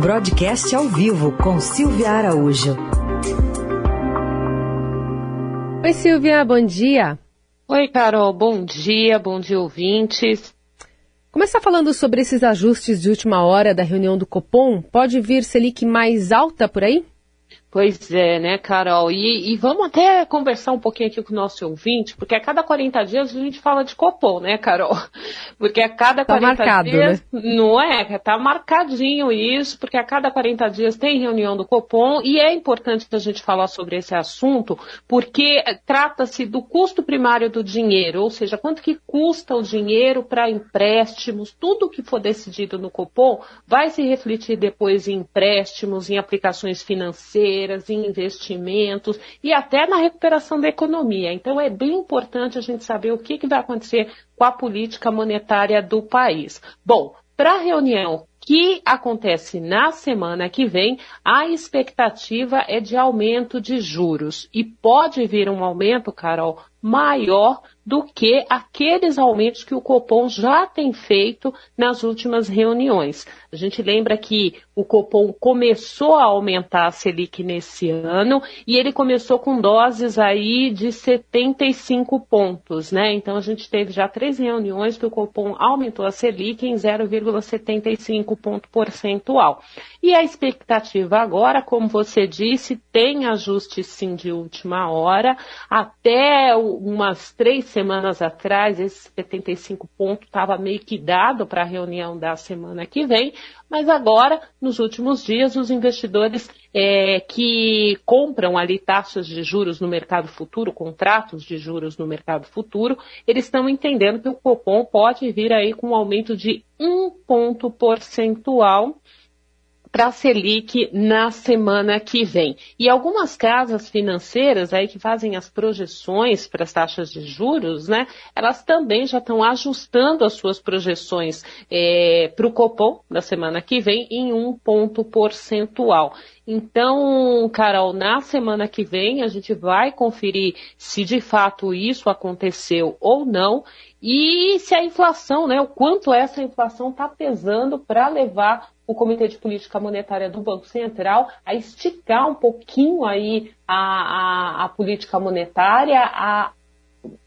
Broadcast ao vivo com Silvia Araújo. Oi, Silvia, bom dia. Oi, Carol, bom dia, bom dia, ouvintes. Começar falando sobre esses ajustes de última hora da reunião do Copom. Pode vir Selic mais alta por aí? Pois é, né, Carol? E, e, vamos até conversar um pouquinho aqui com o nosso ouvinte, porque a cada 40 dias a gente fala de Copom, né, Carol? Porque a cada tá 40 marcado, dias. Né? Não é? Tá marcadinho isso, porque a cada 40 dias tem reunião do Copom e é importante a gente falar sobre esse assunto, porque trata-se do custo primário do dinheiro, ou seja, quanto que custa o dinheiro para empréstimos, tudo que for decidido no Copom vai se refletir depois em empréstimos, em aplicações financeiras financeiras, em investimentos e até na recuperação da economia. Então é bem importante a gente saber o que, que vai acontecer com a política monetária do país. Bom, para a reunião que acontece na semana que vem, a expectativa é de aumento de juros. E pode vir um aumento, Carol, maior do que aqueles aumentos que o Copom já tem feito nas últimas reuniões. A gente lembra que o Copom começou a aumentar a Selic nesse ano e ele começou com doses aí de 75 pontos, né? Então a gente teve já três reuniões que o Copom aumentou a Selic em 0,75 ponto percentual. E a expectativa agora, como você disse, tem ajuste sim de última hora. Até umas três semanas atrás, esse 75 pontos estava meio que dado para a reunião da semana que vem, mas agora, nos últimos dias, os investidores é, que compram ali taxas de juros no mercado futuro, contratos de juros no mercado futuro, eles estão entendendo que o Copom pode vir aí com um aumento de um ponto percentual para a Selic na semana que vem. E algumas casas financeiras aí que fazem as projeções para as taxas de juros, né? Elas também já estão ajustando as suas projeções é, para o Copom na semana que vem em um ponto percentual. Então, Carol, na semana que vem a gente vai conferir se de fato isso aconteceu ou não e se a inflação, né, o quanto essa inflação está pesando para levar o Comitê de Política Monetária do Banco Central a esticar um pouquinho aí a, a, a política monetária, a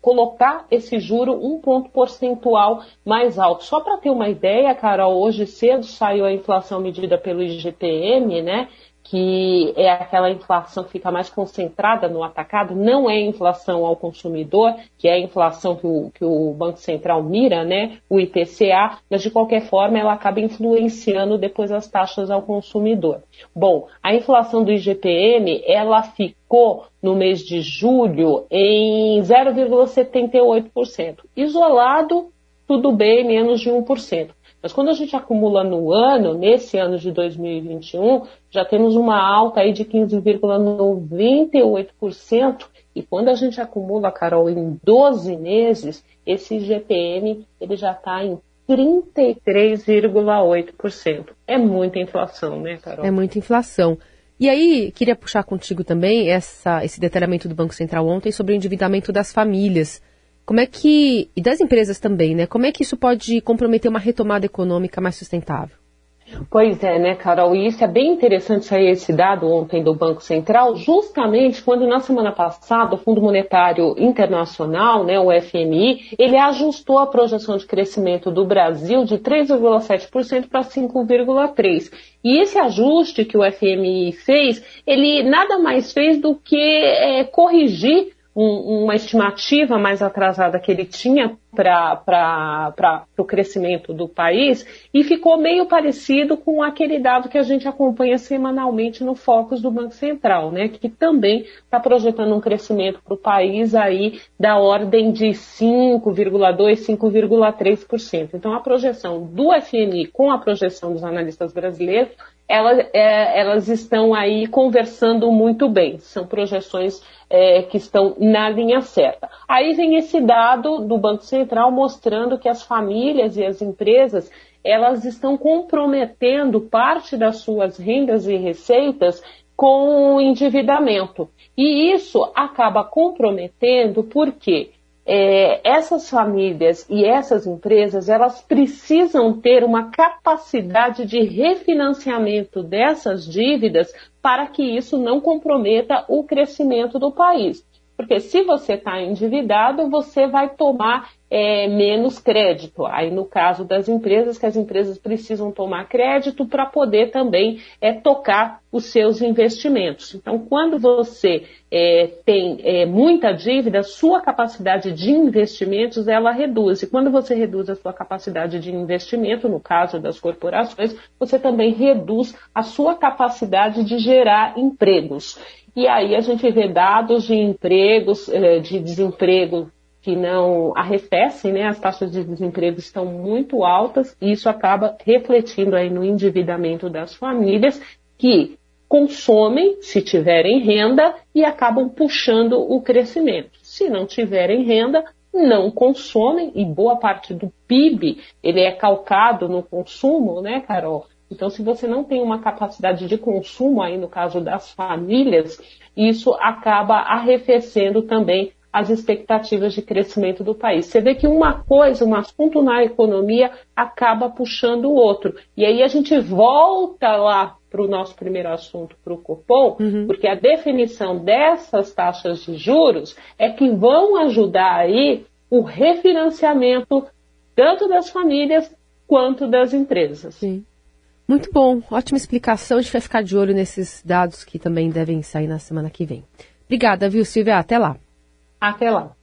colocar esse juro um ponto percentual mais alto. Só para ter uma ideia, Carol, hoje cedo saiu a inflação medida pelo IGPM, né? Que é aquela inflação que fica mais concentrada no atacado, não é inflação ao consumidor, que é a inflação que o, que o Banco Central mira, né, o IPCA, mas de qualquer forma ela acaba influenciando depois as taxas ao consumidor. Bom, a inflação do IGPM, ela ficou no mês de julho em 0,78%. Isolado, tudo bem, menos de 1%. Mas quando a gente acumula no ano, nesse ano de 2021, já temos uma alta aí de 15,98%. E quando a gente acumula, Carol, em 12 meses, esse GPM ele já está em 33,8%. É muita inflação, né, Carol? É muita inflação. E aí, queria puxar contigo também essa, esse detalhamento do Banco Central ontem sobre o endividamento das famílias. Como é que, e das empresas também, né? Como é que isso pode comprometer uma retomada econômica mais sustentável? Pois é, né, Carol? E isso é bem interessante sair esse dado ontem do Banco Central, justamente quando na semana passada o Fundo Monetário Internacional, né, o FMI, ele ajustou a projeção de crescimento do Brasil de 3,7% para 5,3%. E esse ajuste que o FMI fez, ele nada mais fez do que é, corrigir um, uma estimativa mais atrasada que ele tinha para o crescimento do país e ficou meio parecido com aquele dado que a gente acompanha semanalmente no Focus do Banco Central, né, que também está projetando um crescimento para o país aí da ordem de 5,2%, 5,3%. Então a projeção do FMI com a projeção dos analistas brasileiros elas, é, elas estão aí conversando muito bem. São projeções é, que estão na linha certa. Aí vem esse dado do Banco Central mostrando que as famílias e as empresas elas estão comprometendo parte das suas rendas e receitas com o endividamento. E isso acaba comprometendo porque é, essas famílias e essas empresas elas precisam ter uma capacidade de refinanciamento dessas dívidas para que isso não comprometa o crescimento do país. Porque se você está endividado, você vai tomar é, menos crédito. Aí, no caso das empresas, que as empresas precisam tomar crédito para poder também é, tocar os seus investimentos. Então, quando você é, tem é, muita dívida, sua capacidade de investimentos ela reduz. E quando você reduz a sua capacidade de investimento, no caso das corporações, você também reduz a sua capacidade de gerar empregos. E aí a gente vê dados de empregos, é, de desemprego que não arrefecem, né? As taxas de desemprego estão muito altas e isso acaba refletindo aí no endividamento das famílias que consomem se tiverem renda e acabam puxando o crescimento. Se não tiverem renda, não consomem e boa parte do PIB ele é calcado no consumo, né, Carol? Então, se você não tem uma capacidade de consumo aí no caso das famílias, isso acaba arrefecendo também as expectativas de crescimento do país. Você vê que uma coisa, um assunto na economia acaba puxando o outro. E aí a gente volta lá para o nosso primeiro assunto, para o Copom, uhum. porque a definição dessas taxas de juros é que vão ajudar aí o refinanciamento tanto das famílias quanto das empresas. Sim. Muito bom, ótima explicação. A gente vai ficar de olho nesses dados que também devem sair na semana que vem. Obrigada, viu, Silvia? Até lá. Até lá.